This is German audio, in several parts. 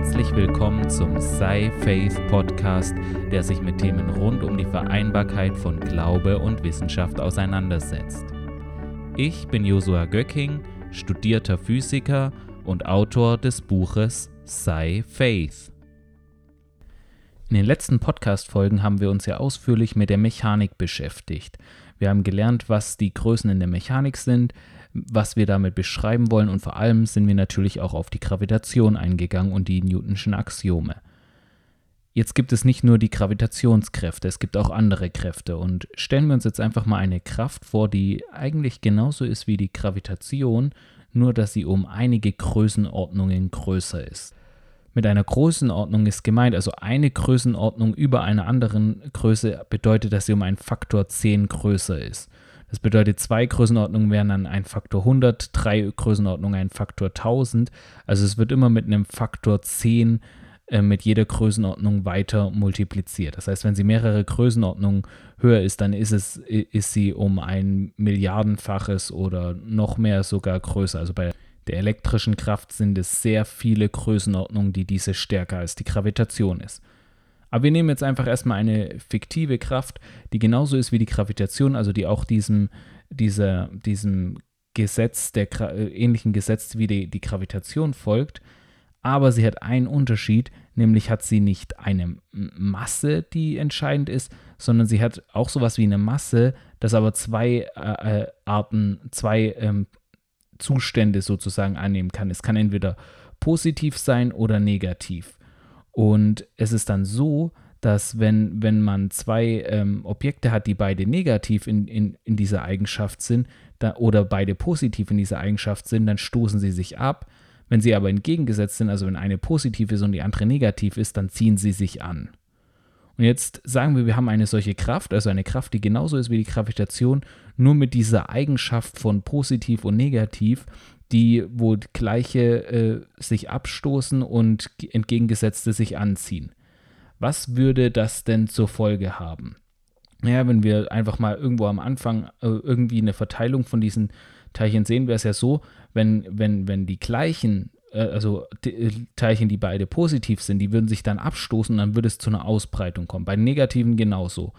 Herzlich willkommen zum Sei Faith Podcast, der sich mit Themen rund um die Vereinbarkeit von Glaube und Wissenschaft auseinandersetzt. Ich bin Josua Göcking, studierter Physiker und Autor des Buches Sei Faith. In den letzten Podcast-Folgen haben wir uns ja ausführlich mit der Mechanik beschäftigt. Wir haben gelernt, was die Größen in der Mechanik sind, was wir damit beschreiben wollen und vor allem sind wir natürlich auch auf die Gravitation eingegangen und die Newtonschen Axiome. Jetzt gibt es nicht nur die Gravitationskräfte, es gibt auch andere Kräfte und stellen wir uns jetzt einfach mal eine Kraft vor, die eigentlich genauso ist wie die Gravitation, nur dass sie um einige Größenordnungen größer ist. Mit einer Größenordnung ist gemeint, also eine Größenordnung über einer anderen Größe bedeutet, dass sie um einen Faktor 10 größer ist. Das bedeutet, zwei Größenordnungen wären dann ein Faktor 100, drei Größenordnungen ein Faktor 1000. Also es wird immer mit einem Faktor 10 äh, mit jeder Größenordnung weiter multipliziert. Das heißt, wenn sie mehrere Größenordnungen höher ist, dann ist, es, ist sie um ein Milliardenfaches oder noch mehr sogar größer. Also bei der elektrischen Kraft sind es sehr viele Größenordnungen, die diese stärker als die Gravitation ist. Aber wir nehmen jetzt einfach erstmal eine fiktive Kraft, die genauso ist wie die Gravitation, also die auch diesem, dieser, diesem Gesetz, der äh, ähnlichen Gesetz wie die, die Gravitation folgt. Aber sie hat einen Unterschied, nämlich hat sie nicht eine Masse, die entscheidend ist, sondern sie hat auch sowas wie eine Masse, das aber zwei äh, äh Arten, zwei ähm, Zustände sozusagen annehmen kann. Es kann entweder positiv sein oder negativ. Und es ist dann so, dass wenn, wenn man zwei ähm, Objekte hat, die beide negativ in, in, in dieser Eigenschaft sind da, oder beide positiv in dieser Eigenschaft sind, dann stoßen sie sich ab. Wenn sie aber entgegengesetzt sind, also wenn eine positiv ist und die andere negativ ist, dann ziehen sie sich an. Und jetzt sagen wir, wir haben eine solche Kraft, also eine Kraft, die genauso ist wie die Gravitation, nur mit dieser Eigenschaft von positiv und negativ, die, wo gleiche äh, sich abstoßen und entgegengesetzte sich anziehen. Was würde das denn zur Folge haben? Naja, wenn wir einfach mal irgendwo am Anfang äh, irgendwie eine Verteilung von diesen Teilchen sehen, wäre es ja so, wenn, wenn, wenn die gleichen, äh, also die, äh, Teilchen, die beide positiv sind, die würden sich dann abstoßen dann würde es zu einer Ausbreitung kommen. Bei negativen genauso.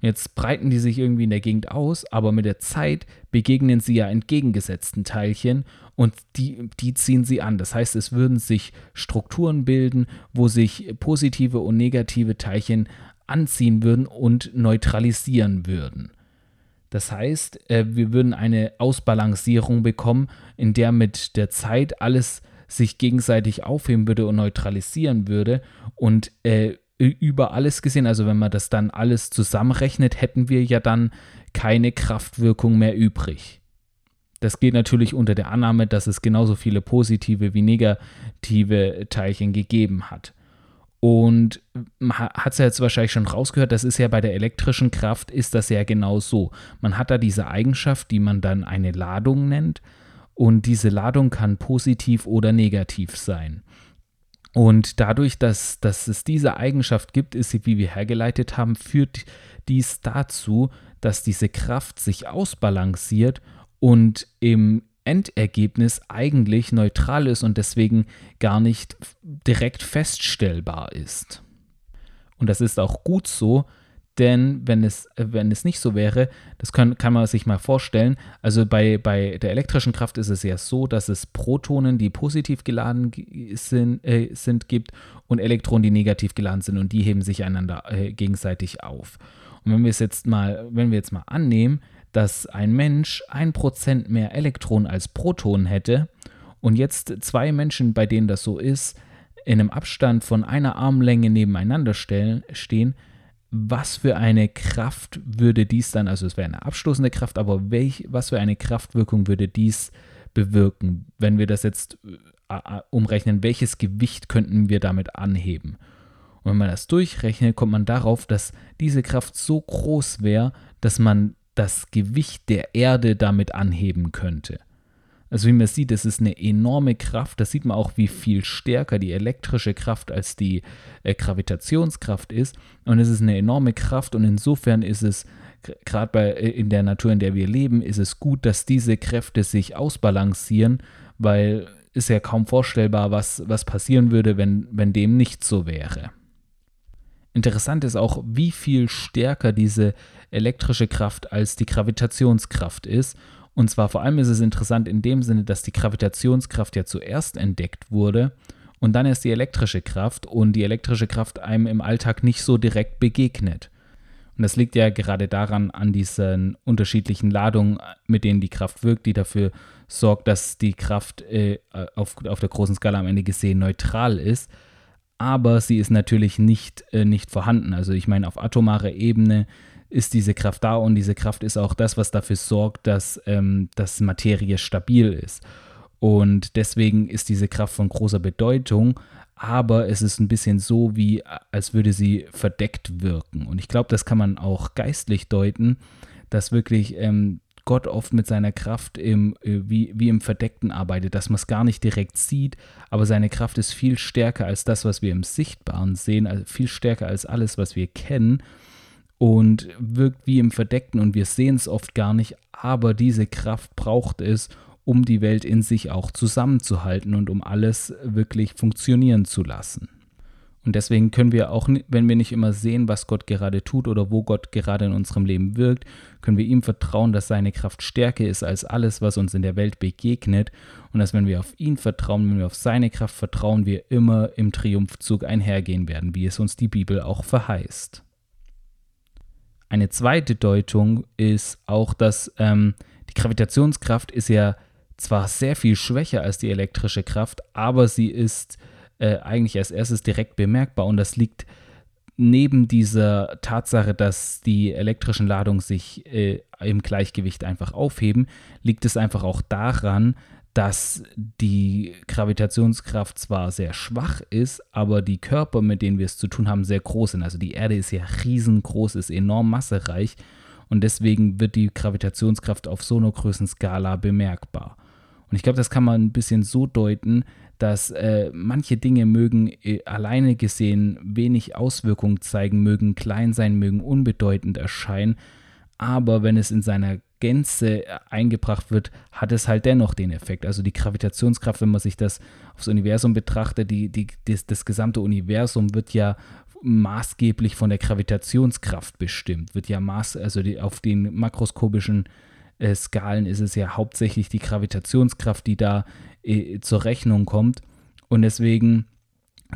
Jetzt breiten die sich irgendwie in der Gegend aus, aber mit der Zeit begegnen sie ja entgegengesetzten Teilchen und die, die ziehen sie an. Das heißt, es würden sich Strukturen bilden, wo sich positive und negative Teilchen anziehen würden und neutralisieren würden. Das heißt, äh, wir würden eine Ausbalancierung bekommen, in der mit der Zeit alles sich gegenseitig aufheben würde und neutralisieren würde und äh, über alles gesehen, also wenn man das dann alles zusammenrechnet, hätten wir ja dann keine Kraftwirkung mehr übrig. Das geht natürlich unter der Annahme, dass es genauso viele positive wie negative Teilchen gegeben hat. Und hat es ja jetzt wahrscheinlich schon rausgehört, das ist ja bei der elektrischen Kraft, ist das ja genau so. Man hat da diese Eigenschaft, die man dann eine Ladung nennt. Und diese Ladung kann positiv oder negativ sein. Und dadurch, dass, dass es diese Eigenschaft gibt, ist sie, wie wir hergeleitet haben, führt dies dazu, dass diese Kraft sich ausbalanciert und im Endergebnis eigentlich neutral ist und deswegen gar nicht direkt feststellbar ist. Und das ist auch gut so, denn wenn es, wenn es nicht so wäre, das kann, kann man sich mal vorstellen, also bei, bei der elektrischen Kraft ist es ja so, dass es Protonen, die positiv geladen sind, äh, sind gibt und Elektronen, die negativ geladen sind und die heben sich einander äh, gegenseitig auf. Und wenn wir es jetzt mal, wenn wir jetzt mal annehmen, dass ein Mensch ein Prozent mehr Elektronen als Protonen hätte und jetzt zwei Menschen, bei denen das so ist, in einem Abstand von einer Armlänge nebeneinander stellen, stehen, was für eine Kraft würde dies dann, also es wäre eine abstoßende Kraft, aber welch, was für eine Kraftwirkung würde dies bewirken, wenn wir das jetzt äh, äh, umrechnen, welches Gewicht könnten wir damit anheben? Und wenn man das durchrechnet, kommt man darauf, dass diese Kraft so groß wäre, dass man das Gewicht der Erde damit anheben könnte. Also wie man sieht, es ist eine enorme Kraft. Das sieht man auch, wie viel stärker die elektrische Kraft als die äh, Gravitationskraft ist. Und es ist eine enorme Kraft und insofern ist es gerade bei äh, in der Natur, in der wir leben, ist es gut, dass diese Kräfte sich ausbalancieren, weil ist ja kaum vorstellbar, was, was passieren würde, wenn, wenn dem nicht so wäre. Interessant ist auch, wie viel stärker diese elektrische Kraft als die Gravitationskraft ist. Und zwar vor allem ist es interessant in dem Sinne, dass die Gravitationskraft ja zuerst entdeckt wurde und dann erst die elektrische Kraft und die elektrische Kraft einem im Alltag nicht so direkt begegnet. Und das liegt ja gerade daran, an diesen unterschiedlichen Ladungen, mit denen die Kraft wirkt, die dafür sorgt, dass die Kraft äh, auf, auf der großen Skala am Ende gesehen neutral ist. Aber sie ist natürlich nicht, äh, nicht vorhanden. Also ich meine, auf atomarer Ebene ist diese Kraft da und diese Kraft ist auch das, was dafür sorgt, dass, ähm, dass Materie stabil ist. Und deswegen ist diese Kraft von großer Bedeutung, aber es ist ein bisschen so, wie als würde sie verdeckt wirken. Und ich glaube, das kann man auch geistlich deuten, dass wirklich ähm, Gott oft mit seiner Kraft im, äh, wie, wie im Verdeckten arbeitet, dass man es gar nicht direkt sieht, aber seine Kraft ist viel stärker als das, was wir im Sichtbaren sehen, also viel stärker als alles, was wir kennen und wirkt wie im Verdeckten und wir sehen es oft gar nicht, aber diese Kraft braucht es, um die Welt in sich auch zusammenzuhalten und um alles wirklich funktionieren zu lassen. Und deswegen können wir auch, wenn wir nicht immer sehen, was Gott gerade tut oder wo Gott gerade in unserem Leben wirkt, können wir ihm vertrauen, dass seine Kraft stärker ist als alles, was uns in der Welt begegnet. Und dass wenn wir auf ihn vertrauen, wenn wir auf seine Kraft vertrauen, wir immer im Triumphzug einhergehen werden, wie es uns die Bibel auch verheißt. Eine zweite Deutung ist auch, dass ähm, die Gravitationskraft ist ja zwar sehr viel schwächer als die elektrische Kraft, aber sie ist äh, eigentlich als erstes direkt bemerkbar und das liegt neben dieser Tatsache, dass die elektrischen Ladungen sich äh, im Gleichgewicht einfach aufheben, liegt es einfach auch daran, dass die Gravitationskraft zwar sehr schwach ist, aber die Körper, mit denen wir es zu tun haben, sehr groß sind. Also die Erde ist ja riesengroß, ist enorm massereich und deswegen wird die Gravitationskraft auf so einer Größenskala bemerkbar. Und ich glaube, das kann man ein bisschen so deuten, dass äh, manche Dinge mögen äh, alleine gesehen wenig Auswirkungen zeigen, mögen klein sein, mögen unbedeutend erscheinen, aber wenn es in seiner Gänze äh, eingebracht wird, hat es halt dennoch den Effekt. Also die Gravitationskraft, wenn man sich das aufs Universum betrachtet, die, die, das, das gesamte Universum wird ja maßgeblich von der Gravitationskraft bestimmt, wird ja maß, also die, auf den makroskopischen äh, Skalen ist es ja hauptsächlich die Gravitationskraft, die da äh, zur Rechnung kommt. Und deswegen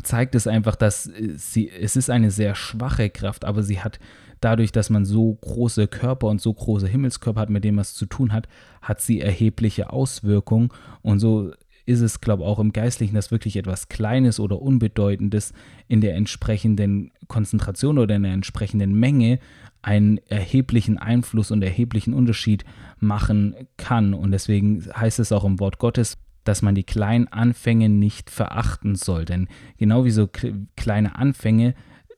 zeigt es einfach, dass äh, sie, es ist eine sehr schwache Kraft, aber sie hat dadurch, dass man so große Körper und so große Himmelskörper hat, mit denen man es zu tun hat, hat sie erhebliche Auswirkungen. Und so ist es, glaube ich, auch im Geistlichen, dass wirklich etwas Kleines oder Unbedeutendes in der entsprechenden Konzentration oder in der entsprechenden Menge einen erheblichen Einfluss und erheblichen Unterschied machen kann. Und deswegen heißt es auch im Wort Gottes, dass man die kleinen Anfänge nicht verachten soll. Denn genau wie so kleine Anfänge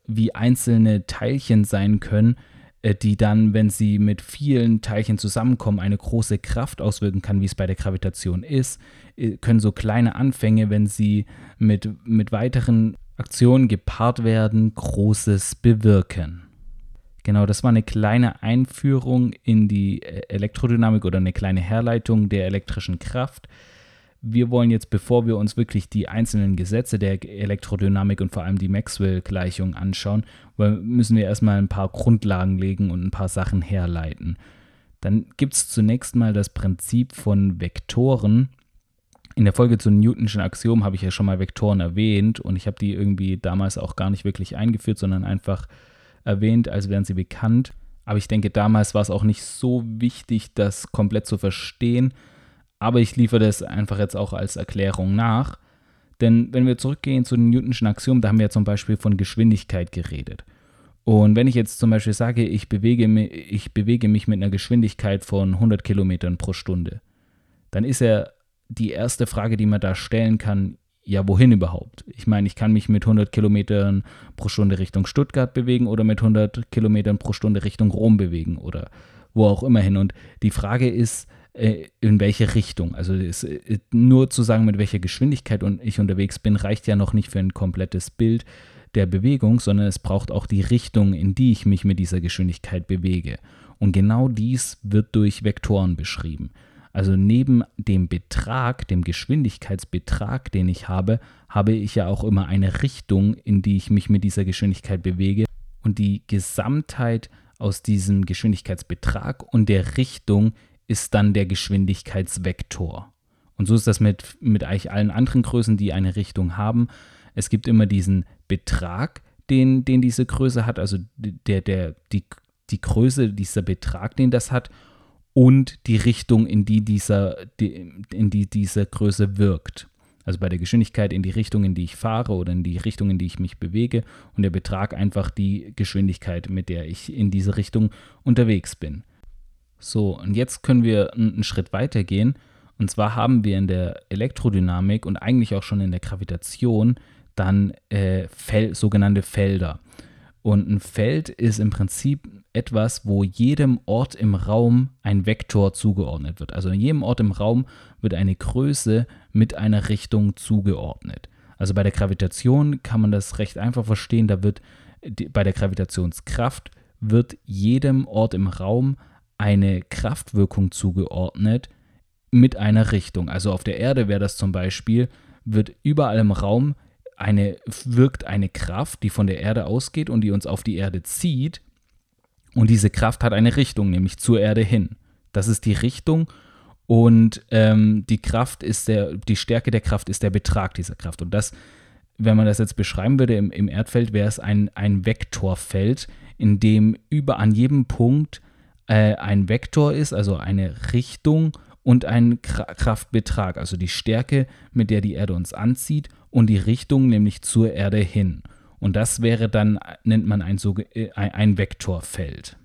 wie einzelne Teilchen sein können, äh, die dann, wenn sie mit vielen Teilchen zusammenkommen, eine große Kraft auswirken kann, wie es bei der Gravitation ist, äh, können so kleine Anfänge, wenn sie mit, mit weiteren Aktionen gepaart werden, Großes bewirken. Genau, das war eine kleine Einführung in die äh, Elektrodynamik oder eine kleine Herleitung der elektrischen Kraft. Wir wollen jetzt, bevor wir uns wirklich die einzelnen Gesetze der Elektrodynamik und vor allem die Maxwell-Gleichung anschauen, müssen wir erstmal ein paar Grundlagen legen und ein paar Sachen herleiten. Dann gibt es zunächst mal das Prinzip von Vektoren. In der Folge zu Newtonschen Axiom habe ich ja schon mal Vektoren erwähnt und ich habe die irgendwie damals auch gar nicht wirklich eingeführt, sondern einfach erwähnt, als wären sie bekannt. Aber ich denke, damals war es auch nicht so wichtig, das komplett zu verstehen. Aber ich liefere das einfach jetzt auch als Erklärung nach. Denn wenn wir zurückgehen zu den Newtonschen Axiomen, da haben wir ja zum Beispiel von Geschwindigkeit geredet. Und wenn ich jetzt zum Beispiel sage, ich bewege, mich, ich bewege mich mit einer Geschwindigkeit von 100 Kilometern pro Stunde, dann ist ja die erste Frage, die man da stellen kann, ja, wohin überhaupt? Ich meine, ich kann mich mit 100 Kilometern pro Stunde Richtung Stuttgart bewegen oder mit 100 Kilometern pro Stunde Richtung Rom bewegen oder wo auch immer hin. Und die Frage ist, in welche Richtung. Also es, äh, nur zu sagen, mit welcher Geschwindigkeit ich unterwegs bin, reicht ja noch nicht für ein komplettes Bild der Bewegung, sondern es braucht auch die Richtung, in die ich mich mit dieser Geschwindigkeit bewege. Und genau dies wird durch Vektoren beschrieben. Also neben dem Betrag, dem Geschwindigkeitsbetrag, den ich habe, habe ich ja auch immer eine Richtung, in die ich mich mit dieser Geschwindigkeit bewege. Und die Gesamtheit aus diesem Geschwindigkeitsbetrag und der Richtung ist dann der Geschwindigkeitsvektor. Und so ist das mit, mit eigentlich allen anderen Größen, die eine Richtung haben. Es gibt immer diesen Betrag, den, den diese Größe hat, also der, der, die, die Größe, dieser Betrag, den das hat und die Richtung, in die, dieser, die, in die diese Größe wirkt. Also bei der Geschwindigkeit in die Richtung, in die ich fahre oder in die Richtung, in die ich mich bewege und der Betrag einfach die Geschwindigkeit, mit der ich in diese Richtung unterwegs bin. So, und jetzt können wir einen Schritt weiter gehen. Und zwar haben wir in der Elektrodynamik und eigentlich auch schon in der Gravitation dann äh, Fel sogenannte Felder. Und ein Feld ist im Prinzip etwas, wo jedem Ort im Raum ein Vektor zugeordnet wird. Also in jedem Ort im Raum wird eine Größe mit einer Richtung zugeordnet. Also bei der Gravitation kann man das recht einfach verstehen. Da wird die, bei der Gravitationskraft wird jedem Ort im Raum eine Kraftwirkung zugeordnet mit einer Richtung. Also auf der Erde wäre das zum Beispiel, wird überall im Raum eine, wirkt eine Kraft, die von der Erde ausgeht und die uns auf die Erde zieht. Und diese Kraft hat eine Richtung, nämlich zur Erde hin. Das ist die Richtung und ähm, die Kraft ist der, die Stärke der Kraft ist der Betrag dieser Kraft. Und das, wenn man das jetzt beschreiben würde im, im Erdfeld, wäre es ein, ein Vektorfeld, in dem über an jedem Punkt äh, ein Vektor ist, also eine Richtung und ein Kraftbetrag, also die Stärke, mit der die Erde uns anzieht und die Richtung, nämlich zur Erde hin. Und das wäre dann, nennt man ein, äh, ein Vektorfeld.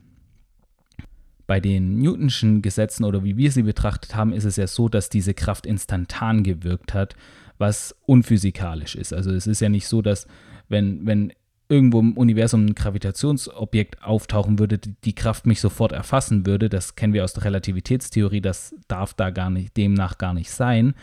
Bei den Newtonschen Gesetzen oder wie wir sie betrachtet haben, ist es ja so, dass diese Kraft instantan gewirkt hat, was unphysikalisch ist. Also es ist ja nicht so, dass wenn, wenn irgendwo im Universum ein Gravitationsobjekt auftauchen würde, die Kraft mich sofort erfassen würde. Das kennen wir aus der Relativitätstheorie, das darf da gar nicht, demnach gar nicht sein.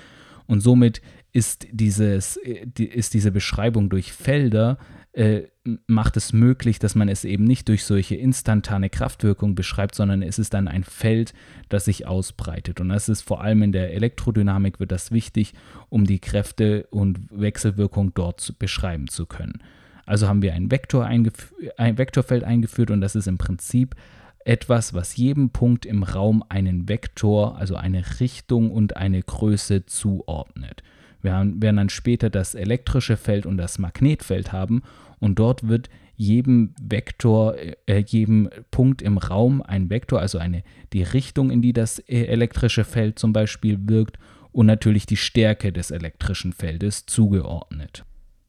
Und somit ist, dieses, äh, ist diese Beschreibung durch Felder, äh, macht es möglich, dass man es eben nicht durch solche instantane Kraftwirkung beschreibt, sondern es ist dann ein Feld, das sich ausbreitet. Und das ist vor allem in der Elektrodynamik wird das wichtig, um die Kräfte und Wechselwirkung dort beschreiben zu können. Also haben wir ein, Vektor ein Vektorfeld eingeführt und das ist im Prinzip etwas, was jedem Punkt im Raum einen Vektor, also eine Richtung und eine Größe zuordnet. Wir haben, werden dann später das elektrische Feld und das Magnetfeld haben und dort wird jedem Vektor, äh, jedem Punkt im Raum ein Vektor, also eine, die Richtung, in die das äh, elektrische Feld zum Beispiel wirkt und natürlich die Stärke des elektrischen Feldes zugeordnet.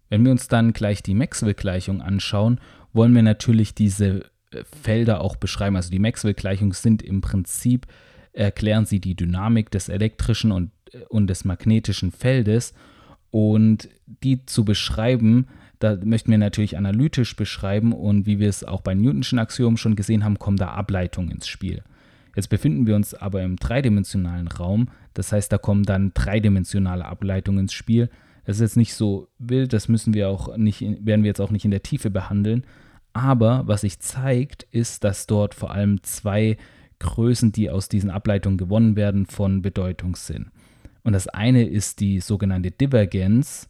Wenn wir uns dann gleich die Maxwell-Gleichung anschauen, wollen wir natürlich diese äh, Felder auch beschreiben. Also die Maxwell-Gleichungen sind im Prinzip, erklären sie die Dynamik des elektrischen und, äh, und des magnetischen Feldes. Und die zu beschreiben, da möchten wir natürlich analytisch beschreiben und wie wir es auch bei Newtonschen Axiomen schon gesehen haben, kommen da Ableitungen ins Spiel. Jetzt befinden wir uns aber im dreidimensionalen Raum, das heißt, da kommen dann dreidimensionale Ableitungen ins Spiel. Das ist jetzt nicht so wild, das müssen wir auch nicht, werden wir jetzt auch nicht in der Tiefe behandeln. Aber was sich zeigt, ist, dass dort vor allem zwei Größen, die aus diesen Ableitungen gewonnen werden, von Bedeutung sind. Und das eine ist die sogenannte Divergenz.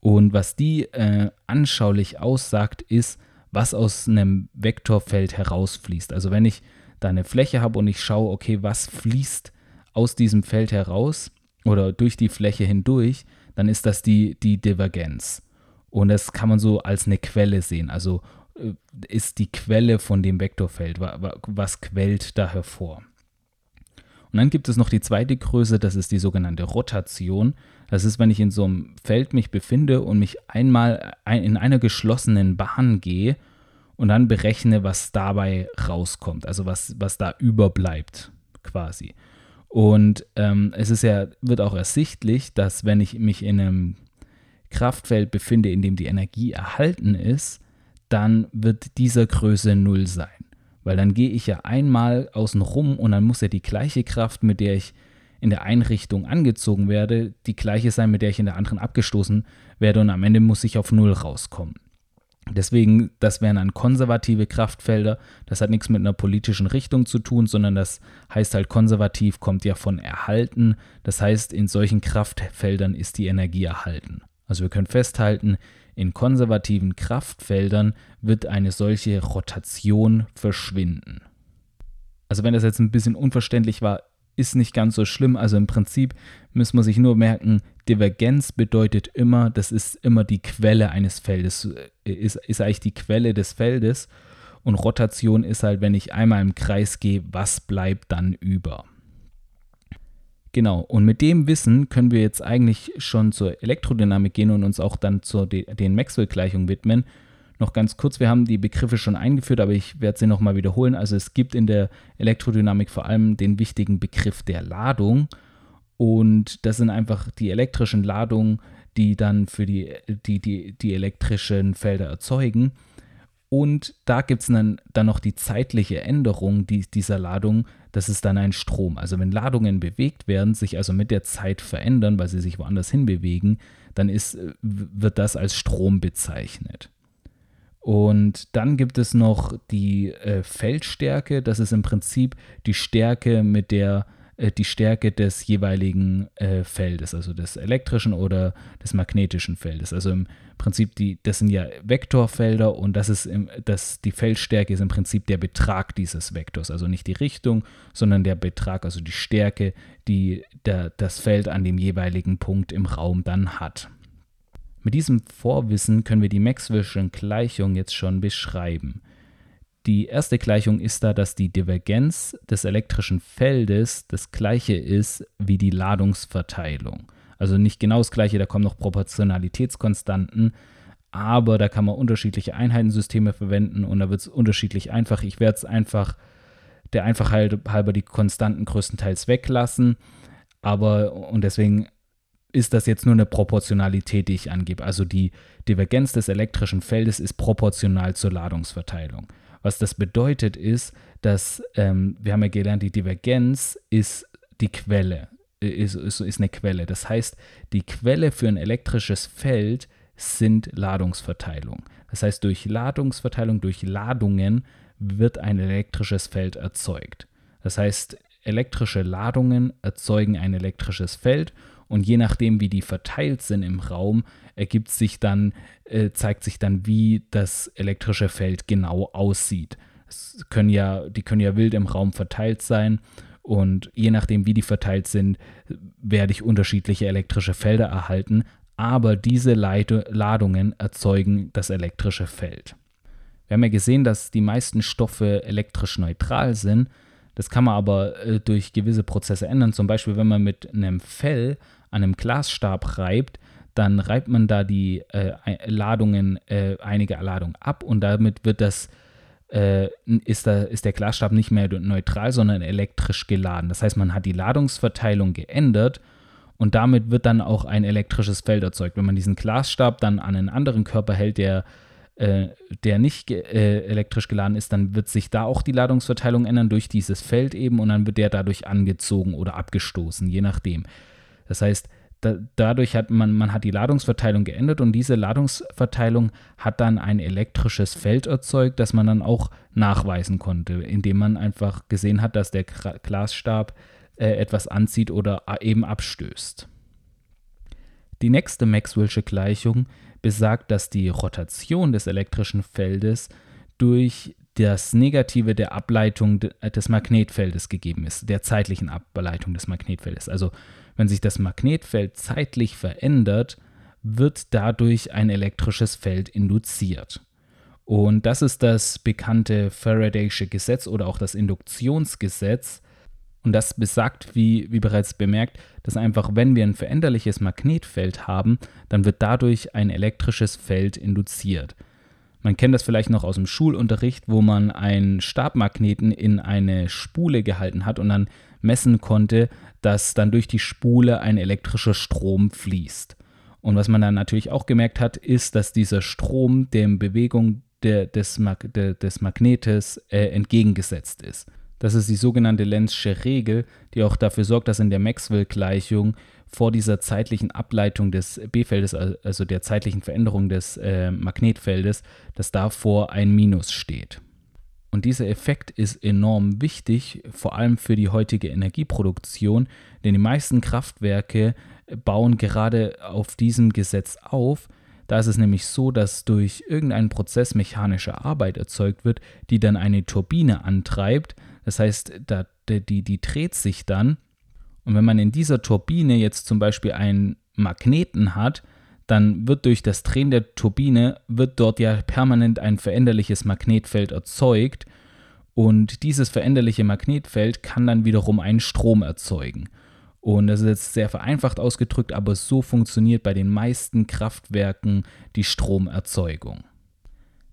Und was die äh, anschaulich aussagt, ist, was aus einem Vektorfeld herausfließt. Also wenn ich da eine Fläche habe und ich schaue, okay, was fließt aus diesem Feld heraus oder durch die Fläche hindurch, dann ist das die, die Divergenz. Und das kann man so als eine Quelle sehen. Also äh, ist die Quelle von dem Vektorfeld. Was quellt da hervor? Und dann gibt es noch die zweite Größe, das ist die sogenannte Rotation. Das ist, wenn ich in so einem Feld mich befinde und mich einmal in einer geschlossenen Bahn gehe und dann berechne, was dabei rauskommt, also was, was da überbleibt quasi. Und ähm, es ist ja, wird auch ersichtlich, dass wenn ich mich in einem Kraftfeld befinde, in dem die Energie erhalten ist, dann wird dieser Größe null sein. Weil dann gehe ich ja einmal außen rum und dann muss ja die gleiche Kraft, mit der ich in der Einrichtung angezogen werde, die gleiche sein, mit der ich in der anderen abgestoßen werde und am Ende muss ich auf null rauskommen. Deswegen, das wären dann konservative Kraftfelder. Das hat nichts mit einer politischen Richtung zu tun, sondern das heißt halt konservativ kommt ja von erhalten. Das heißt, in solchen Kraftfeldern ist die Energie erhalten. Also wir können festhalten, in konservativen Kraftfeldern wird eine solche Rotation verschwinden. Also wenn das jetzt ein bisschen unverständlich war, ist nicht ganz so schlimm. Also im Prinzip muss man sich nur merken, Divergenz bedeutet immer, das ist immer die Quelle eines Feldes, ist, ist eigentlich die Quelle des Feldes. Und Rotation ist halt, wenn ich einmal im Kreis gehe, was bleibt dann über? Genau, und mit dem Wissen können wir jetzt eigentlich schon zur Elektrodynamik gehen und uns auch dann zu den Maxwell-Gleichungen widmen. Noch ganz kurz, wir haben die Begriffe schon eingeführt, aber ich werde sie nochmal wiederholen. Also es gibt in der Elektrodynamik vor allem den wichtigen Begriff der Ladung und das sind einfach die elektrischen Ladungen, die dann für die, die, die, die elektrischen Felder erzeugen. Und da gibt es dann, dann noch die zeitliche Änderung die, dieser Ladung, das ist dann ein Strom. Also wenn Ladungen bewegt werden, sich also mit der Zeit verändern, weil sie sich woanders hin bewegen, dann ist, wird das als Strom bezeichnet. Und dann gibt es noch die äh, Feldstärke, das ist im Prinzip die Stärke, mit der äh, die Stärke des jeweiligen äh, Feldes, also des elektrischen oder des magnetischen Feldes. Also im Prinzip, die, das sind ja Vektorfelder und das ist im, das, die Feldstärke ist im Prinzip der Betrag dieses Vektors, also nicht die Richtung, sondern der Betrag, also die Stärke, die der, das Feld an dem jeweiligen Punkt im Raum dann hat. Mit diesem Vorwissen können wir die Maxwell'schen Gleichung jetzt schon beschreiben. Die erste Gleichung ist da, dass die Divergenz des elektrischen Feldes das gleiche ist wie die Ladungsverteilung. Also nicht genau das gleiche, da kommen noch Proportionalitätskonstanten, aber da kann man unterschiedliche Einheitensysteme verwenden und da wird es unterschiedlich einfach. Ich werde es einfach der Einfachheit halber die Konstanten größtenteils weglassen, aber und deswegen ist das jetzt nur eine Proportionalität, die ich angebe. Also die Divergenz des elektrischen Feldes ist proportional zur Ladungsverteilung. Was das bedeutet ist, dass ähm, wir haben ja gelernt, die Divergenz ist die Quelle, ist, ist, ist eine Quelle. Das heißt, die Quelle für ein elektrisches Feld sind Ladungsverteilung. Das heißt, durch Ladungsverteilung, durch Ladungen wird ein elektrisches Feld erzeugt. Das heißt, elektrische Ladungen erzeugen ein elektrisches Feld und je nachdem, wie die verteilt sind im Raum, ergibt sich dann, äh, zeigt sich dann, wie das elektrische Feld genau aussieht. Es können ja, die können ja wild im Raum verteilt sein und je nachdem, wie die verteilt sind, werde ich unterschiedliche elektrische Felder erhalten, aber diese Leite Ladungen erzeugen das elektrische Feld. Wir haben ja gesehen, dass die meisten Stoffe elektrisch neutral sind. Das kann man aber äh, durch gewisse Prozesse ändern. Zum Beispiel, wenn man mit einem Fell an einem Glasstab reibt, dann reibt man da die äh, Ladungen, äh, einige Ladungen ab und damit wird das, äh, ist, da, ist der Glasstab nicht mehr neutral, sondern elektrisch geladen. Das heißt, man hat die Ladungsverteilung geändert und damit wird dann auch ein elektrisches Feld erzeugt. Wenn man diesen Glasstab dann an einen anderen Körper hält, der, äh, der nicht äh, elektrisch geladen ist, dann wird sich da auch die Ladungsverteilung ändern durch dieses Feld eben und dann wird der dadurch angezogen oder abgestoßen, je nachdem. Das heißt, da, dadurch hat man, man hat die Ladungsverteilung geändert und diese Ladungsverteilung hat dann ein elektrisches Feld erzeugt, das man dann auch nachweisen konnte, indem man einfach gesehen hat, dass der Glasstab äh, etwas anzieht oder eben abstößt. Die nächste Maxwell'sche Gleichung besagt, dass die Rotation des elektrischen Feldes durch das Negative der Ableitung des Magnetfeldes gegeben ist, der zeitlichen Ableitung des Magnetfeldes. Also wenn sich das Magnetfeld zeitlich verändert, wird dadurch ein elektrisches Feld induziert. Und das ist das bekannte Faradaysche Gesetz oder auch das Induktionsgesetz. Und das besagt, wie, wie bereits bemerkt, dass einfach, wenn wir ein veränderliches Magnetfeld haben, dann wird dadurch ein elektrisches Feld induziert. Man kennt das vielleicht noch aus dem Schulunterricht, wo man einen Stabmagneten in eine Spule gehalten hat und dann messen konnte, dass dann durch die Spule ein elektrischer Strom fließt. Und was man dann natürlich auch gemerkt hat, ist, dass dieser Strom der Bewegung der, des, Mag der, des Magnetes äh, entgegengesetzt ist. Das ist die sogenannte Lenzsche Regel, die auch dafür sorgt, dass in der Maxwell-Gleichung vor dieser zeitlichen Ableitung des B-Feldes, also der zeitlichen Veränderung des äh, Magnetfeldes, dass davor ein Minus steht. Und dieser Effekt ist enorm wichtig, vor allem für die heutige Energieproduktion, denn die meisten Kraftwerke bauen gerade auf diesem Gesetz auf. Da ist es nämlich so, dass durch irgendeinen Prozess mechanische Arbeit erzeugt wird, die dann eine Turbine antreibt. Das heißt, da, die, die dreht sich dann. Und wenn man in dieser Turbine jetzt zum Beispiel einen Magneten hat, dann wird durch das Drehen der Turbine, wird dort ja permanent ein veränderliches Magnetfeld erzeugt und dieses veränderliche Magnetfeld kann dann wiederum einen Strom erzeugen. Und das ist jetzt sehr vereinfacht ausgedrückt, aber so funktioniert bei den meisten Kraftwerken die Stromerzeugung.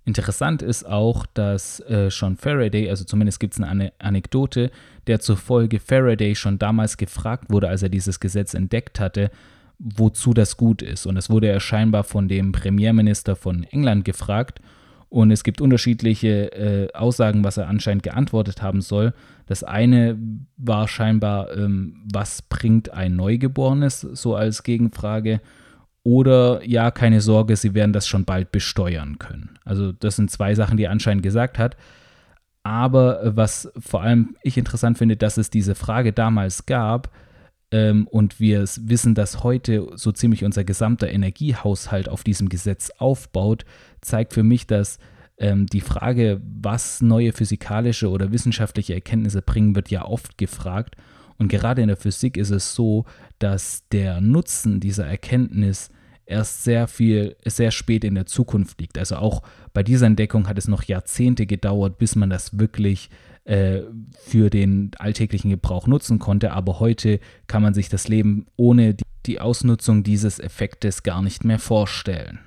Interessant ist auch, dass äh, schon Faraday, also zumindest gibt es eine Anekdote, der zufolge Faraday schon damals gefragt wurde, als er dieses Gesetz entdeckt hatte, wozu das gut ist. Und es wurde er scheinbar von dem Premierminister von England gefragt. Und es gibt unterschiedliche äh, Aussagen, was er anscheinend geantwortet haben soll. Das eine war scheinbar, ähm, was bringt ein Neugeborenes, so als Gegenfrage. Oder ja, keine Sorge, sie werden das schon bald besteuern können. Also das sind zwei Sachen, die er anscheinend gesagt hat. Aber äh, was vor allem ich interessant finde, dass es diese Frage damals gab, ähm, und wir wissen, dass heute so ziemlich unser gesamter Energiehaushalt auf diesem Gesetz aufbaut, zeigt für mich, dass ähm, die Frage, was neue physikalische oder wissenschaftliche Erkenntnisse bringen, wird ja oft gefragt. Und gerade in der Physik ist es so, dass der Nutzen dieser Erkenntnis erst sehr viel, sehr spät in der Zukunft liegt. Also auch bei dieser Entdeckung hat es noch Jahrzehnte gedauert, bis man das wirklich äh, für den alltäglichen Gebrauch nutzen konnte. Aber heute kann man sich das Leben ohne die, die Ausnutzung dieses Effektes gar nicht mehr vorstellen.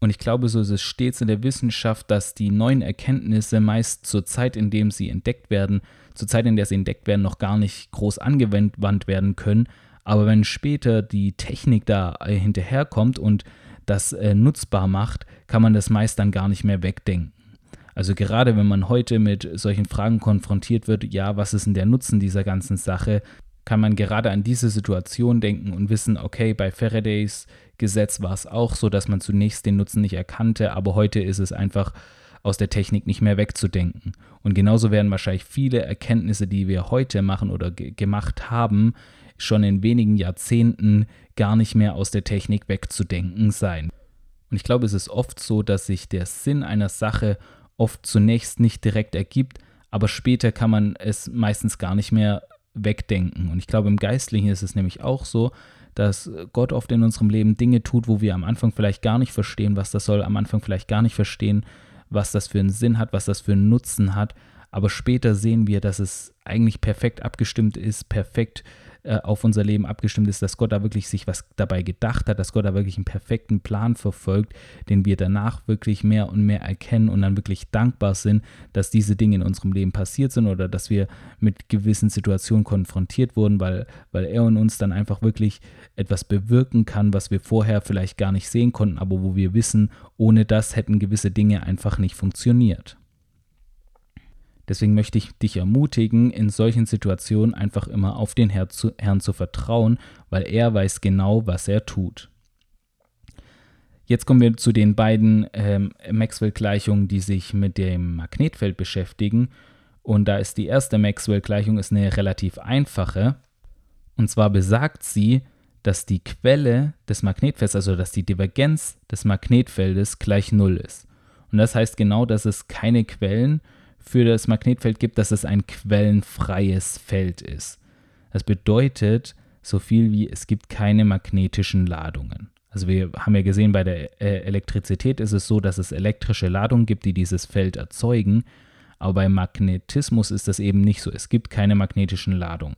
Und ich glaube, so ist es stets in der Wissenschaft, dass die neuen Erkenntnisse meist zur Zeit, in der sie entdeckt werden, zur Zeit, in der sie entdeckt werden, noch gar nicht groß angewandt werden können. Aber wenn später die Technik da äh, hinterherkommt und das äh, nutzbar macht, kann man das meist dann gar nicht mehr wegdenken. Also gerade wenn man heute mit solchen Fragen konfrontiert wird, ja, was ist denn der Nutzen dieser ganzen Sache, kann man gerade an diese Situation denken und wissen, okay, bei Faradays Gesetz war es auch so, dass man zunächst den Nutzen nicht erkannte, aber heute ist es einfach aus der Technik nicht mehr wegzudenken. Und genauso werden wahrscheinlich viele Erkenntnisse, die wir heute machen oder ge gemacht haben, schon in wenigen Jahrzehnten gar nicht mehr aus der Technik wegzudenken sein. Und ich glaube, es ist oft so, dass sich der Sinn einer Sache oft zunächst nicht direkt ergibt, aber später kann man es meistens gar nicht mehr wegdenken. Und ich glaube, im Geistlichen ist es nämlich auch so, dass Gott oft in unserem Leben Dinge tut, wo wir am Anfang vielleicht gar nicht verstehen, was das soll, am Anfang vielleicht gar nicht verstehen, was das für einen Sinn hat, was das für einen Nutzen hat. Aber später sehen wir, dass es eigentlich perfekt abgestimmt ist, perfekt äh, auf unser Leben abgestimmt ist, dass Gott da wirklich sich was dabei gedacht hat, dass Gott da wirklich einen perfekten Plan verfolgt, den wir danach wirklich mehr und mehr erkennen und dann wirklich dankbar sind, dass diese Dinge in unserem Leben passiert sind oder dass wir mit gewissen Situationen konfrontiert wurden, weil, weil er in uns dann einfach wirklich etwas bewirken kann, was wir vorher vielleicht gar nicht sehen konnten, aber wo wir wissen, ohne das hätten gewisse Dinge einfach nicht funktioniert. Deswegen möchte ich dich ermutigen, in solchen Situationen einfach immer auf den Herr zu, Herrn zu vertrauen, weil er weiß genau, was er tut. Jetzt kommen wir zu den beiden ähm, Maxwell-Gleichungen, die sich mit dem Magnetfeld beschäftigen. Und da ist die erste Maxwell-Gleichung eine relativ einfache. Und zwar besagt sie, dass die Quelle des Magnetfelds, also dass die Divergenz des Magnetfeldes gleich Null ist. Und das heißt genau, dass es keine Quellen für das Magnetfeld gibt, dass es ein quellenfreies Feld ist. Das bedeutet so viel wie es gibt keine magnetischen Ladungen. Also wir haben ja gesehen, bei der äh, Elektrizität ist es so, dass es elektrische Ladungen gibt, die dieses Feld erzeugen. Aber beim Magnetismus ist das eben nicht so. Es gibt keine magnetischen Ladungen.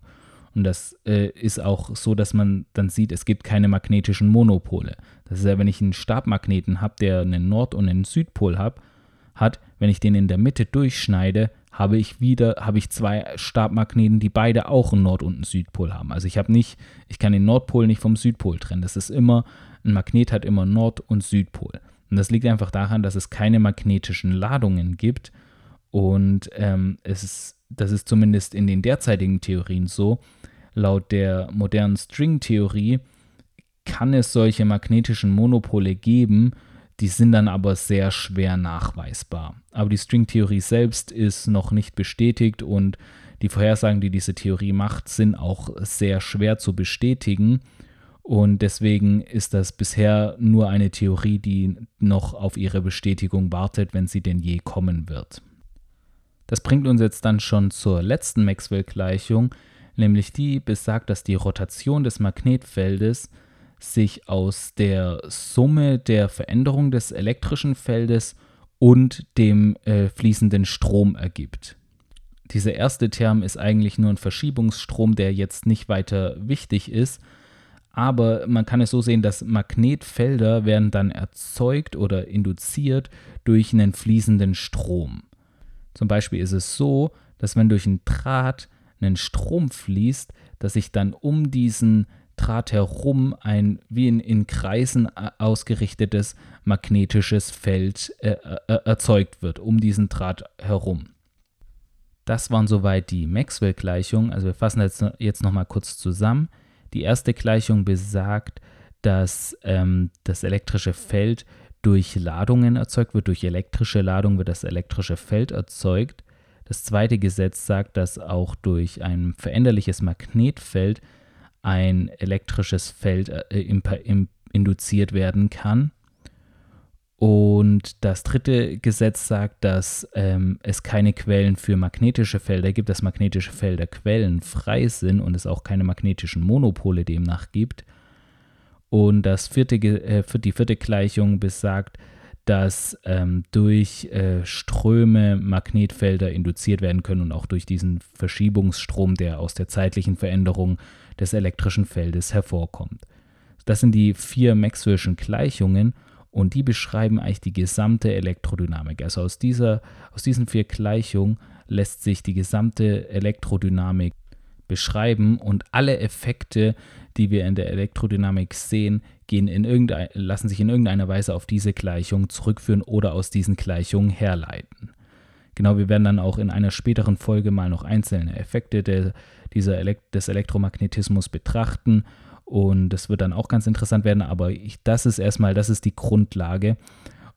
Und das äh, ist auch so, dass man dann sieht, es gibt keine magnetischen Monopole. Das ist ja, wenn ich einen Stabmagneten habe, der einen Nord- und einen Südpol hat, hat, wenn ich den in der Mitte durchschneide, habe ich wieder, habe ich zwei Stabmagneten, die beide auch einen Nord- und einen Südpol haben. Also ich habe nicht, ich kann den Nordpol nicht vom Südpol trennen. Das ist immer, ein Magnet hat immer Nord- und Südpol. Und das liegt einfach daran, dass es keine magnetischen Ladungen gibt. Und ähm, es ist, das ist zumindest in den derzeitigen Theorien so. Laut der modernen Stringtheorie kann es solche magnetischen Monopole geben, die sind dann aber sehr schwer nachweisbar. Aber die Stringtheorie selbst ist noch nicht bestätigt und die Vorhersagen, die diese Theorie macht, sind auch sehr schwer zu bestätigen. Und deswegen ist das bisher nur eine Theorie, die noch auf ihre Bestätigung wartet, wenn sie denn je kommen wird. Das bringt uns jetzt dann schon zur letzten Maxwell-Gleichung, nämlich die besagt, dass die Rotation des Magnetfeldes sich aus der Summe der Veränderung des elektrischen Feldes und dem äh, fließenden Strom ergibt. Dieser erste Term ist eigentlich nur ein Verschiebungsstrom, der jetzt nicht weiter wichtig ist, aber man kann es so sehen, dass Magnetfelder werden dann erzeugt oder induziert durch einen fließenden Strom. Zum Beispiel ist es so, dass wenn durch einen Draht ein Strom fließt, dass sich dann um diesen Draht herum ein wie in, in Kreisen äh, ausgerichtetes magnetisches Feld äh, äh, erzeugt wird, um diesen Draht herum. Das waren soweit die Maxwell-Gleichungen. Also wir fassen jetzt, jetzt nochmal kurz zusammen. Die erste Gleichung besagt, dass ähm, das elektrische Feld durch Ladungen erzeugt wird. Durch elektrische Ladung wird das elektrische Feld erzeugt. Das zweite Gesetz sagt, dass auch durch ein veränderliches Magnetfeld ein elektrisches Feld äh, induziert werden kann. Und das dritte Gesetz sagt, dass ähm, es keine Quellen für magnetische Felder gibt, dass magnetische Felder quellenfrei sind und es auch keine magnetischen Monopole demnach gibt. Und das vierte, äh, die vierte Gleichung besagt, dass ähm, durch äh, Ströme Magnetfelder induziert werden können und auch durch diesen Verschiebungsstrom, der aus der zeitlichen Veränderung des elektrischen Feldes hervorkommt. Das sind die vier Maxwell'schen Gleichungen und die beschreiben eigentlich die gesamte Elektrodynamik. Also aus, dieser, aus diesen vier Gleichungen lässt sich die gesamte Elektrodynamik beschreiben und alle Effekte, die wir in der Elektrodynamik sehen, gehen in irgendein, lassen sich in irgendeiner Weise auf diese Gleichung zurückführen oder aus diesen Gleichungen herleiten. Genau, wir werden dann auch in einer späteren Folge mal noch einzelne Effekte der, dieser Elekt des Elektromagnetismus betrachten und das wird dann auch ganz interessant werden, aber ich, das ist erstmal, das ist die Grundlage.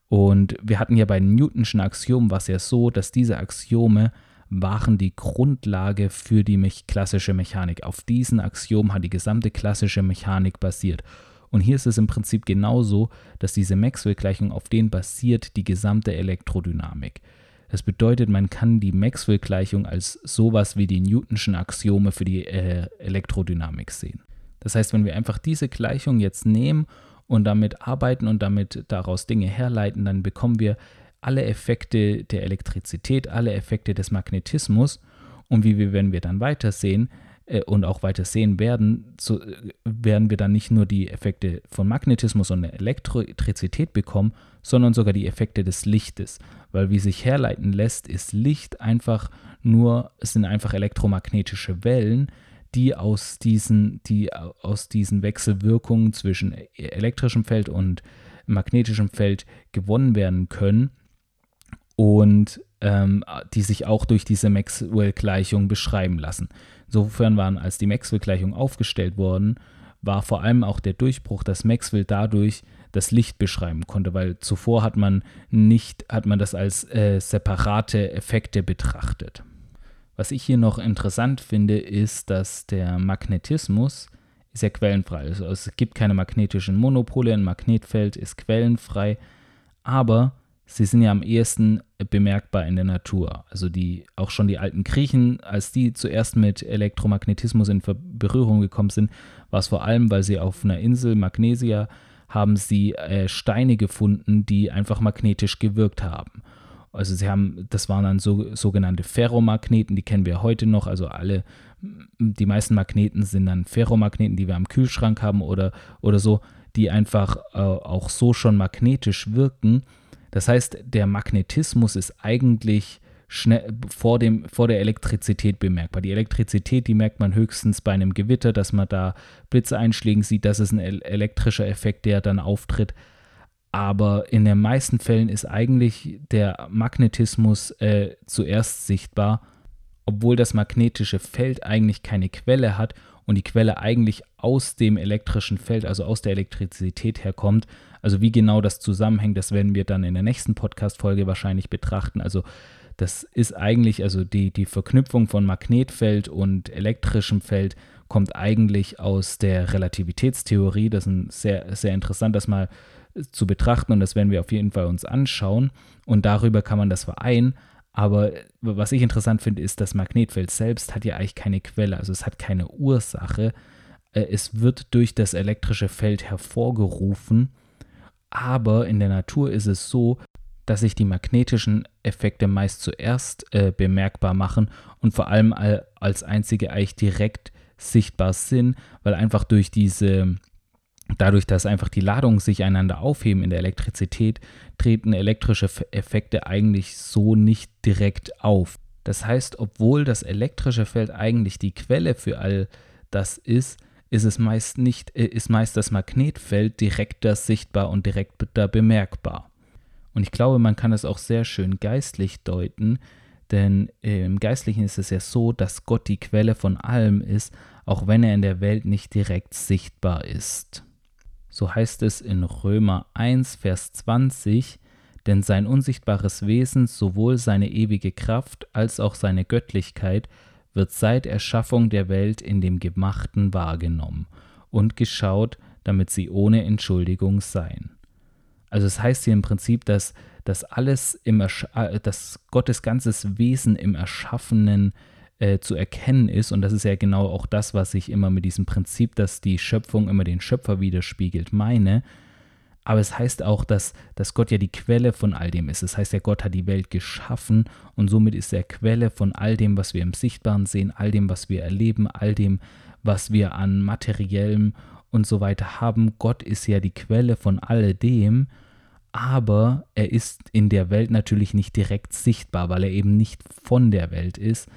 Und wir hatten ja bei Newtonschen Axiomen war es ja so, dass diese Axiome waren die Grundlage für die klassische Mechanik. Auf diesen Axiomen hat die gesamte klassische Mechanik basiert. Und hier ist es im Prinzip genauso, dass diese Maxwell-Gleichung auf denen basiert die gesamte Elektrodynamik. Das bedeutet, man kann die Maxwell-Gleichung als sowas wie die Newtonschen Axiome für die äh, Elektrodynamik sehen. Das heißt, wenn wir einfach diese Gleichung jetzt nehmen und damit arbeiten und damit daraus Dinge herleiten, dann bekommen wir alle Effekte der Elektrizität, alle Effekte des Magnetismus. Und wie wir, wenn wir dann weitersehen äh, und auch weiter sehen werden, so äh, werden wir dann nicht nur die Effekte von Magnetismus und Elektrizität bekommen, sondern sogar die Effekte des Lichtes. Weil wie sich herleiten lässt, ist Licht einfach nur, es sind einfach elektromagnetische Wellen, die aus diesen, die aus diesen Wechselwirkungen zwischen elektrischem Feld und magnetischem Feld gewonnen werden können und ähm, die sich auch durch diese Maxwell-Gleichung beschreiben lassen. Insofern waren, als die Maxwell-Gleichung aufgestellt worden, war vor allem auch der Durchbruch, dass Maxwell dadurch das Licht beschreiben konnte, weil zuvor hat man nicht, hat man das als äh, separate Effekte betrachtet. Was ich hier noch interessant finde, ist, dass der Magnetismus ist ja quellenfrei. Also es gibt keine magnetischen Monopole, ein Magnetfeld ist quellenfrei, aber sie sind ja am ehesten bemerkbar in der Natur. Also die auch schon die alten Griechen, als die zuerst mit Elektromagnetismus in Berührung gekommen sind, war es vor allem, weil sie auf einer Insel Magnesia haben sie äh, Steine gefunden, die einfach magnetisch gewirkt haben. Also sie haben, das waren dann so, sogenannte Ferromagneten, die kennen wir heute noch. Also alle, die meisten Magneten sind dann Ferromagneten, die wir am Kühlschrank haben oder, oder so, die einfach äh, auch so schon magnetisch wirken. Das heißt, der Magnetismus ist eigentlich schnell vor, dem, vor der Elektrizität bemerkbar. Die Elektrizität, die merkt man höchstens bei einem Gewitter, dass man da Blitzeinschlägen sieht. Das ist ein elektrischer Effekt, der dann auftritt. aber in den meisten Fällen ist eigentlich der Magnetismus äh, zuerst sichtbar, obwohl das magnetische Feld eigentlich keine Quelle hat und die Quelle eigentlich aus dem elektrischen Feld, also aus der Elektrizität herkommt. Also wie genau das zusammenhängt, das werden wir dann in der nächsten Podcast-Folge wahrscheinlich betrachten. Also das ist eigentlich, also die, die Verknüpfung von Magnetfeld und elektrischem Feld kommt eigentlich aus der Relativitätstheorie. Das ist sehr, sehr interessant, das mal zu betrachten und das werden wir auf jeden Fall uns anschauen und darüber kann man das vereinen. Aber was ich interessant finde, ist, das Magnetfeld selbst hat ja eigentlich keine Quelle, also es hat keine Ursache. Äh, es wird durch das elektrische Feld hervorgerufen, aber in der Natur ist es so, dass sich die magnetischen Effekte meist zuerst äh, bemerkbar machen und vor allem als einzige eigentlich direkt sichtbar sind, weil einfach durch diese Dadurch, dass einfach die Ladungen sich einander aufheben in der Elektrizität, treten elektrische Effekte eigentlich so nicht direkt auf. Das heißt, obwohl das elektrische Feld eigentlich die Quelle für all das ist, ist es meist nicht, äh, ist meist das Magnetfeld direkter sichtbar und direkter bemerkbar. Und ich glaube, man kann es auch sehr schön geistlich deuten, denn im Geistlichen ist es ja so, dass Gott die Quelle von allem ist, auch wenn er in der Welt nicht direkt sichtbar ist. So heißt es in Römer 1, Vers 20, denn sein unsichtbares Wesen, sowohl seine ewige Kraft als auch seine Göttlichkeit, wird seit Erschaffung der Welt in dem Gemachten wahrgenommen und geschaut, damit sie ohne Entschuldigung seien. Also es heißt hier im Prinzip, dass, dass alles im äh, dass Gottes ganzes Wesen im Erschaffenen äh, zu erkennen ist. Und das ist ja genau auch das, was ich immer mit diesem Prinzip, dass die Schöpfung immer den Schöpfer widerspiegelt, meine. Aber es heißt auch, dass, dass Gott ja die Quelle von all dem ist. Das heißt ja, Gott hat die Welt geschaffen und somit ist er Quelle von all dem, was wir im Sichtbaren sehen, all dem, was wir erleben, all dem, was wir an materiellem und so weiter haben. Gott ist ja die Quelle von alledem, aber er ist in der Welt natürlich nicht direkt sichtbar, weil er eben nicht von der Welt ist,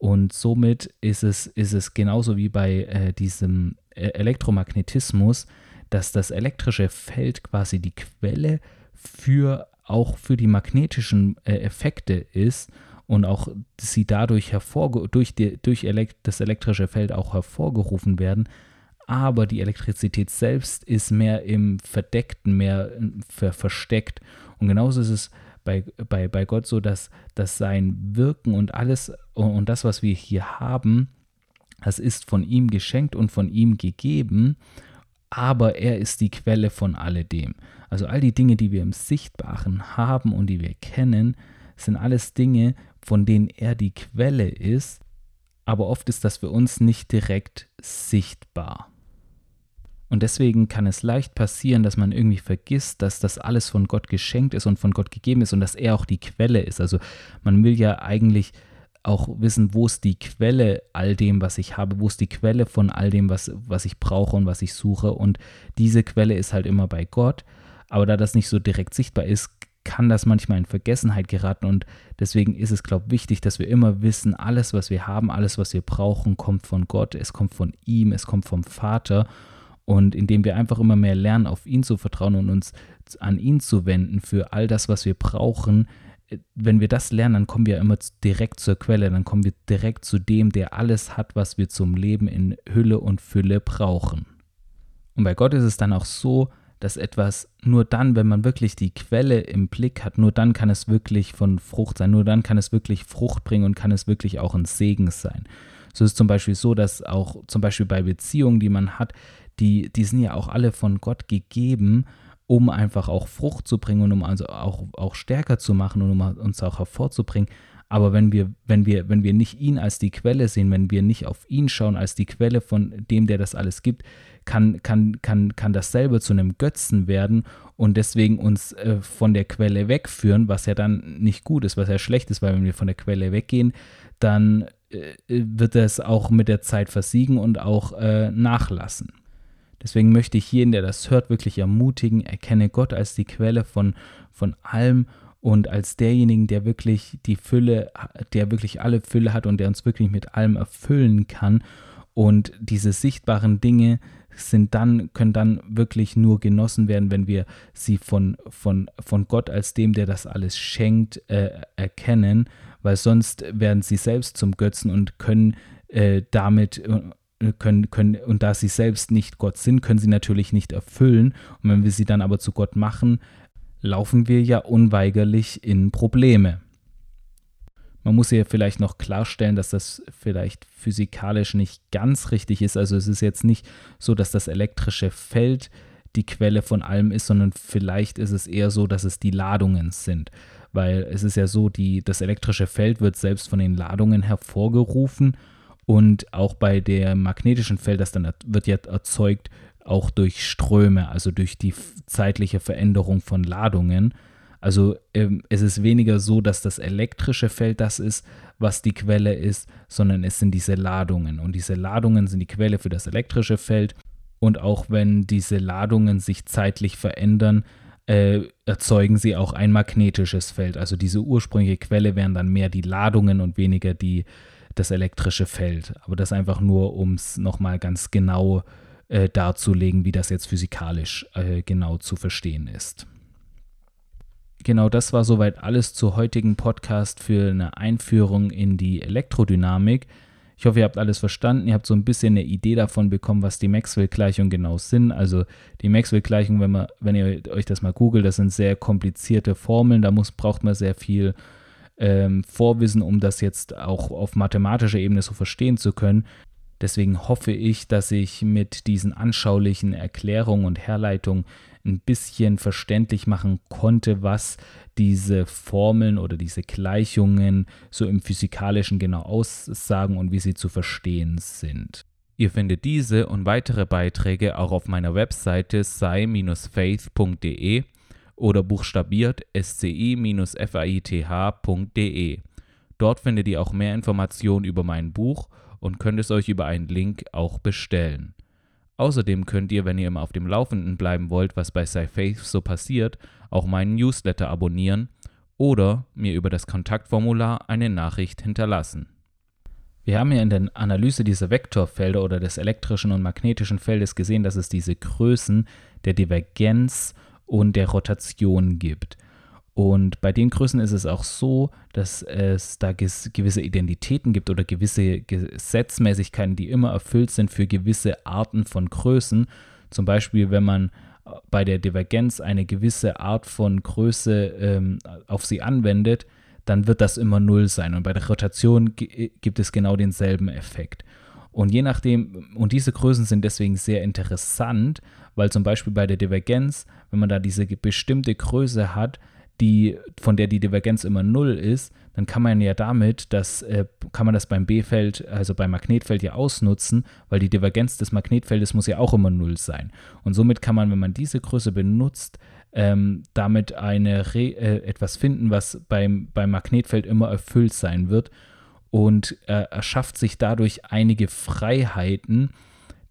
und somit ist es, ist es genauso wie bei äh, diesem äh, Elektromagnetismus, dass das elektrische Feld quasi die Quelle für auch für die magnetischen äh, Effekte ist und auch sie dadurch durch, die, durch elekt das elektrische Feld auch hervorgerufen werden. Aber die Elektrizität selbst ist mehr im Verdeckten, mehr ver versteckt. Und genauso ist es bei, bei, bei Gott so, dass, dass sein Wirken und alles und das, was wir hier haben, das ist von ihm geschenkt und von ihm gegeben, aber er ist die Quelle von alledem. Also all die Dinge, die wir im Sichtbaren haben und die wir kennen, sind alles Dinge, von denen er die Quelle ist, aber oft ist das für uns nicht direkt sichtbar. Und deswegen kann es leicht passieren, dass man irgendwie vergisst, dass das alles von Gott geschenkt ist und von Gott gegeben ist und dass er auch die Quelle ist. Also man will ja eigentlich auch wissen, wo ist die Quelle all dem, was ich habe, wo ist die Quelle von all dem, was, was ich brauche und was ich suche. Und diese Quelle ist halt immer bei Gott. Aber da das nicht so direkt sichtbar ist, kann das manchmal in Vergessenheit geraten. Und deswegen ist es, glaube ich, wichtig, dass wir immer wissen, alles, was wir haben, alles, was wir brauchen, kommt von Gott, es kommt von ihm, es kommt vom Vater. Und indem wir einfach immer mehr lernen, auf ihn zu vertrauen und uns an ihn zu wenden für all das, was wir brauchen, wenn wir das lernen, dann kommen wir immer direkt zur Quelle, dann kommen wir direkt zu dem, der alles hat, was wir zum Leben in Hülle und Fülle brauchen. Und bei Gott ist es dann auch so, dass etwas nur dann, wenn man wirklich die Quelle im Blick hat, nur dann kann es wirklich von Frucht sein, nur dann kann es wirklich Frucht bringen und kann es wirklich auch ein Segen sein. So ist es zum Beispiel so, dass auch zum Beispiel bei Beziehungen, die man hat, die, die sind ja auch alle von Gott gegeben, um einfach auch Frucht zu bringen und um also auch, auch stärker zu machen und um uns auch hervorzubringen. Aber wenn wir, wenn wir, wenn wir nicht ihn als die Quelle sehen, wenn wir nicht auf ihn schauen als die Quelle von dem, der das alles gibt, kann, kann, kann, kann dasselbe zu einem Götzen werden und deswegen uns äh, von der Quelle wegführen, was ja dann nicht gut ist, was ja schlecht ist, weil wenn wir von der Quelle weggehen, dann äh, wird es auch mit der Zeit versiegen und auch äh, nachlassen. Deswegen möchte ich jeden, der das hört, wirklich ermutigen, erkenne Gott als die Quelle von, von allem und als derjenigen, der wirklich die Fülle, der wirklich alle Fülle hat und der uns wirklich mit allem erfüllen kann. Und diese sichtbaren Dinge sind dann, können dann wirklich nur genossen werden, wenn wir sie von, von, von Gott als dem, der das alles schenkt, äh, erkennen, weil sonst werden sie selbst zum Götzen und können äh, damit äh, können, können, und da sie selbst nicht Gott sind, können sie natürlich nicht erfüllen. Und wenn wir sie dann aber zu Gott machen, laufen wir ja unweigerlich in Probleme. Man muss hier vielleicht noch klarstellen, dass das vielleicht physikalisch nicht ganz richtig ist. Also es ist jetzt nicht so, dass das elektrische Feld die Quelle von allem ist, sondern vielleicht ist es eher so, dass es die Ladungen sind. Weil es ist ja so, die, das elektrische Feld wird selbst von den Ladungen hervorgerufen und auch bei dem magnetischen Feld, das dann wird ja erzeugt auch durch Ströme, also durch die zeitliche Veränderung von Ladungen. Also ähm, es ist weniger so, dass das elektrische Feld das ist, was die Quelle ist, sondern es sind diese Ladungen. Und diese Ladungen sind die Quelle für das elektrische Feld. Und auch wenn diese Ladungen sich zeitlich verändern, äh, erzeugen sie auch ein magnetisches Feld. Also diese ursprüngliche Quelle wären dann mehr die Ladungen und weniger die, das elektrische Feld. Aber das einfach nur, um es nochmal ganz genau äh, darzulegen, wie das jetzt physikalisch äh, genau zu verstehen ist. Genau das war soweit alles zur heutigen Podcast für eine Einführung in die Elektrodynamik. Ich hoffe, ihr habt alles verstanden. Ihr habt so ein bisschen eine Idee davon bekommen, was die Maxwell-Gleichungen genau sind. Also die Maxwell-Gleichungen, wenn, wenn ihr euch das mal googelt, das sind sehr komplizierte Formeln. Da muss, braucht man sehr viel ähm, Vorwissen, um das jetzt auch auf mathematischer Ebene so verstehen zu können. Deswegen hoffe ich, dass ich mit diesen anschaulichen Erklärungen und Herleitungen ein bisschen verständlich machen konnte, was diese Formeln oder diese Gleichungen so im physikalischen genau aussagen und wie sie zu verstehen sind. Ihr findet diese und weitere Beiträge auch auf meiner Webseite sei-faith.de oder buchstabiert sci-faith.de. Dort findet ihr auch mehr Informationen über mein Buch und könnt es euch über einen Link auch bestellen. Außerdem könnt ihr, wenn ihr immer auf dem Laufenden bleiben wollt, was bei SciFaith so passiert, auch meinen Newsletter abonnieren oder mir über das Kontaktformular eine Nachricht hinterlassen. Wir haben ja in der Analyse dieser Vektorfelder oder des elektrischen und magnetischen Feldes gesehen, dass es diese Größen der Divergenz und der Rotation gibt. Und bei den Größen ist es auch so, dass es da gewisse Identitäten gibt oder gewisse Gesetzmäßigkeiten, die immer erfüllt sind für gewisse Arten von Größen. Zum Beispiel, wenn man äh, bei der Divergenz eine gewisse Art von Größe ähm, auf sie anwendet, dann wird das immer null sein. Und bei der Rotation gibt es genau denselben Effekt. Und je nachdem, und diese Größen sind deswegen sehr interessant, weil zum Beispiel bei der Divergenz, wenn man da diese bestimmte Größe hat, die, von der die Divergenz immer null ist, dann kann man ja damit, das äh, kann man das beim B-Feld, also beim Magnetfeld ja ausnutzen, weil die Divergenz des Magnetfeldes muss ja auch immer null sein. Und somit kann man, wenn man diese Größe benutzt, ähm, damit eine Re äh, etwas finden, was beim, beim Magnetfeld immer erfüllt sein wird und äh, erschafft sich dadurch einige Freiheiten,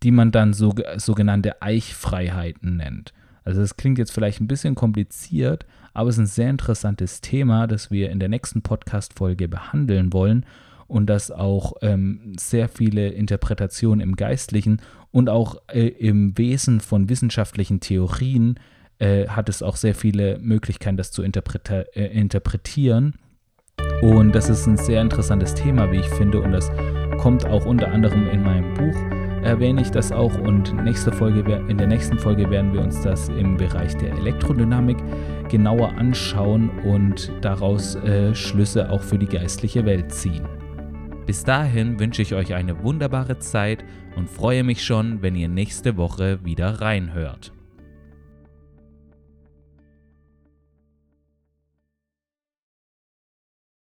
die man dann so, sogenannte Eichfreiheiten nennt. Also das klingt jetzt vielleicht ein bisschen kompliziert, aber es ist ein sehr interessantes Thema, das wir in der nächsten Podcast-Folge behandeln wollen und das auch ähm, sehr viele Interpretationen im Geistlichen und auch äh, im Wesen von wissenschaftlichen Theorien äh, hat es auch sehr viele Möglichkeiten, das zu äh, interpretieren. Und das ist ein sehr interessantes Thema, wie ich finde, und das kommt auch unter anderem in meinem Buch erwähne ich das auch und nächste Folge, in der nächsten Folge werden wir uns das im Bereich der Elektrodynamik genauer anschauen und daraus äh, Schlüsse auch für die geistliche Welt ziehen. Bis dahin wünsche ich euch eine wunderbare Zeit und freue mich schon, wenn ihr nächste Woche wieder reinhört.